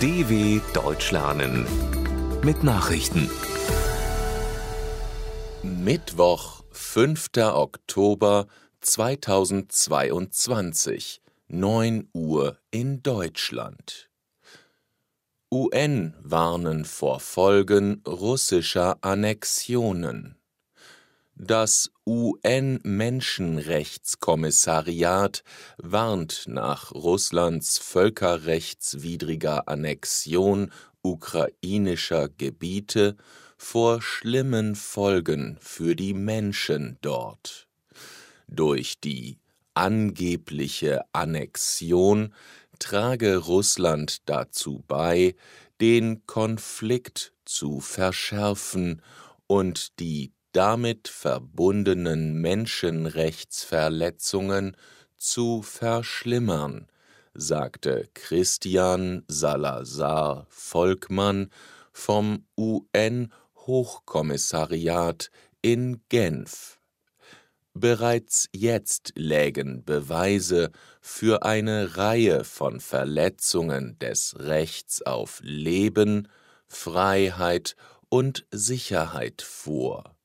DW Deutsch lernen mit Nachrichten. Mittwoch, 5. Oktober 2022, 9 Uhr in Deutschland. UN warnen vor Folgen russischer Annexionen. Das UN-Menschenrechtskommissariat warnt nach Russlands völkerrechtswidriger Annexion ukrainischer Gebiete vor schlimmen Folgen für die Menschen dort. Durch die angebliche Annexion trage Russland dazu bei, den Konflikt zu verschärfen und die damit verbundenen Menschenrechtsverletzungen zu verschlimmern, sagte Christian Salazar Volkmann vom UN-Hochkommissariat in Genf. Bereits jetzt lägen Beweise für eine Reihe von Verletzungen des Rechts auf Leben, Freiheit und Sicherheit vor.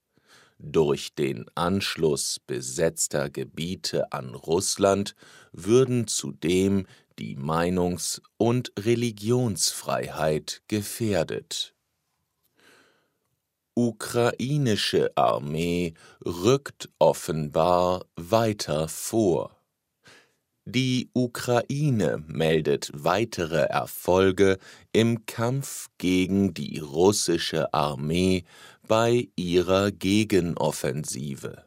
Durch den Anschluss besetzter Gebiete an Russland würden zudem die Meinungs- und Religionsfreiheit gefährdet. Ukrainische Armee rückt offenbar weiter vor. Die Ukraine meldet weitere Erfolge im Kampf gegen die russische Armee bei ihrer Gegenoffensive.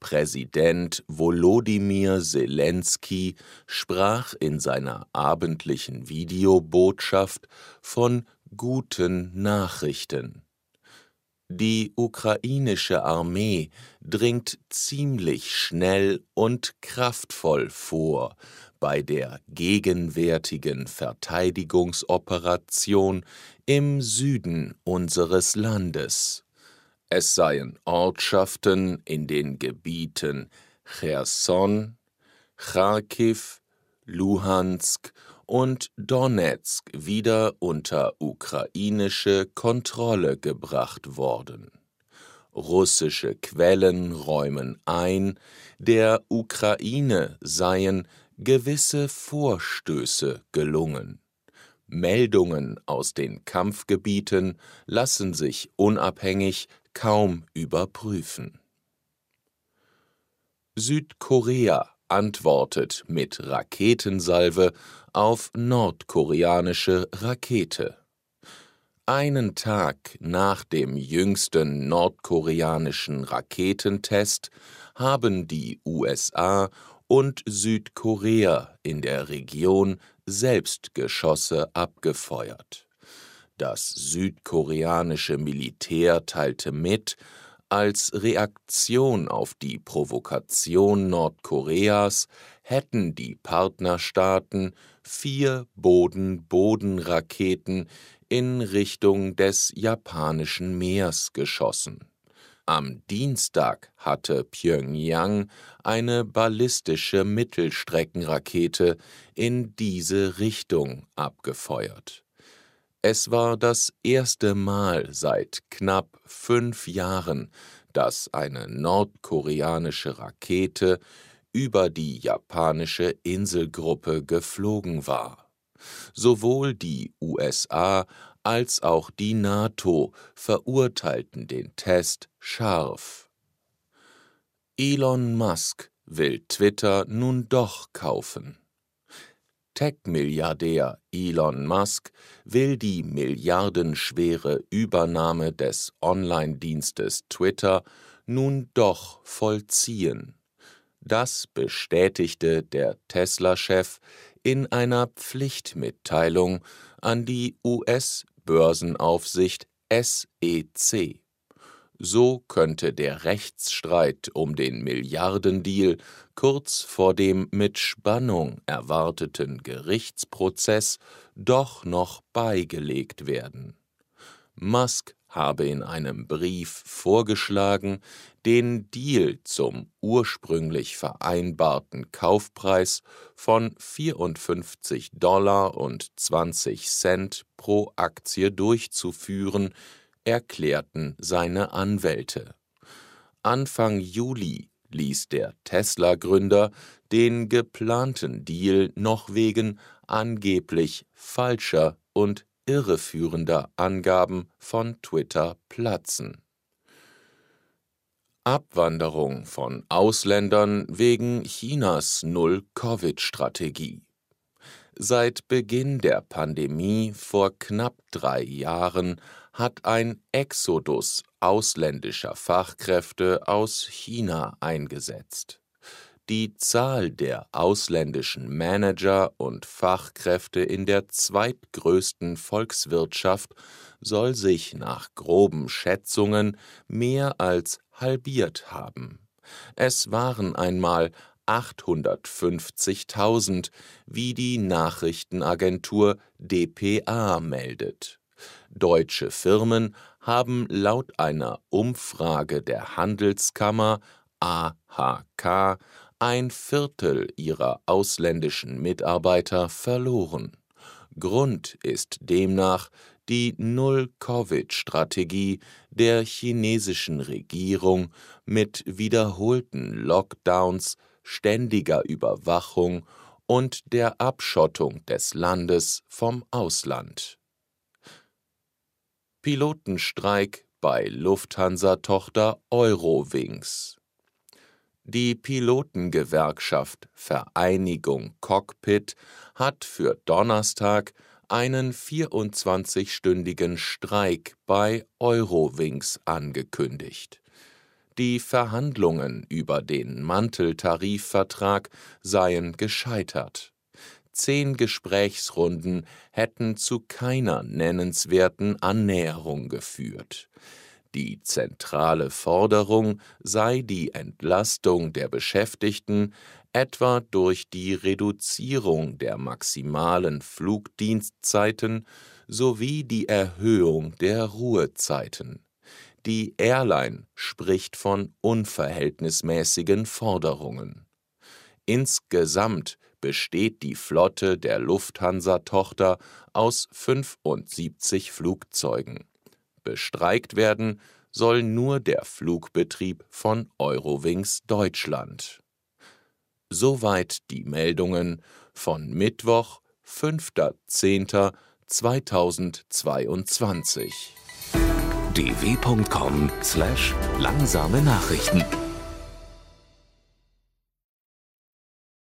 Präsident Volodymyr Zelensky sprach in seiner abendlichen Videobotschaft von guten Nachrichten. Die ukrainische Armee dringt ziemlich schnell und kraftvoll vor bei der gegenwärtigen Verteidigungsoperation im Süden unseres Landes. Es seien Ortschaften in den Gebieten Cherson, Kharkiv, Luhansk und Donetsk wieder unter ukrainische Kontrolle gebracht worden. Russische Quellen räumen ein, der Ukraine seien gewisse Vorstöße gelungen. Meldungen aus den Kampfgebieten lassen sich unabhängig kaum überprüfen. Südkorea antwortet mit Raketensalve auf nordkoreanische Rakete. Einen Tag nach dem jüngsten nordkoreanischen Raketentest haben die USA und Südkorea in der Region selbst Geschosse abgefeuert. Das südkoreanische Militär teilte mit, als Reaktion auf die Provokation Nordkoreas hätten die Partnerstaaten vier Boden-Boden-Raketen in Richtung des japanischen Meers geschossen. Am Dienstag hatte Pjöngjang eine ballistische Mittelstreckenrakete in diese Richtung abgefeuert. Es war das erste Mal seit knapp fünf Jahren, dass eine nordkoreanische Rakete über die japanische Inselgruppe geflogen war. Sowohl die USA als auch die NATO verurteilten den Test scharf. Elon Musk will Twitter nun doch kaufen. Tech-Milliardär Elon Musk will die milliardenschwere Übernahme des Online-Dienstes Twitter nun doch vollziehen. Das bestätigte der Tesla-Chef in einer Pflichtmitteilung an die US-Börsenaufsicht SEC. So könnte der Rechtsstreit um den Milliardendeal kurz vor dem mit Spannung erwarteten Gerichtsprozess doch noch beigelegt werden. Musk habe in einem Brief vorgeschlagen, den Deal zum ursprünglich vereinbarten Kaufpreis von 54 Dollar und 20 Cent pro Aktie durchzuführen, erklärten seine Anwälte. Anfang Juli ließ der Tesla-Gründer den geplanten Deal noch wegen angeblich falscher und irreführender Angaben von Twitter platzen. Abwanderung von Ausländern wegen Chinas Null-Covid-Strategie. Seit Beginn der Pandemie vor knapp drei Jahren hat ein Exodus ausländischer Fachkräfte aus China eingesetzt. Die Zahl der ausländischen Manager und Fachkräfte in der zweitgrößten Volkswirtschaft soll sich nach groben Schätzungen mehr als halbiert haben. Es waren einmal 850.000, wie die Nachrichtenagentur dpa meldet. Deutsche Firmen haben laut einer Umfrage der Handelskammer AHK ein Viertel ihrer ausländischen Mitarbeiter verloren. Grund ist demnach die Null-Covid-Strategie der chinesischen Regierung mit wiederholten Lockdowns, ständiger Überwachung und der Abschottung des Landes vom Ausland. Pilotenstreik bei Lufthansa-Tochter Eurowings die Pilotengewerkschaft Vereinigung Cockpit hat für Donnerstag einen 24-stündigen Streik bei Eurowings angekündigt. Die Verhandlungen über den Manteltarifvertrag seien gescheitert. Zehn Gesprächsrunden hätten zu keiner nennenswerten Annäherung geführt. Die zentrale Forderung sei die Entlastung der Beschäftigten etwa durch die Reduzierung der maximalen Flugdienstzeiten sowie die Erhöhung der Ruhezeiten. Die Airline spricht von unverhältnismäßigen Forderungen. Insgesamt besteht die Flotte der Lufthansa-Tochter aus 75 Flugzeugen. Bestreikt werden soll nur der Flugbetrieb von Eurowings Deutschland. Soweit die Meldungen von Mittwoch, 5.10.2022. dw.com/langsame Nachrichten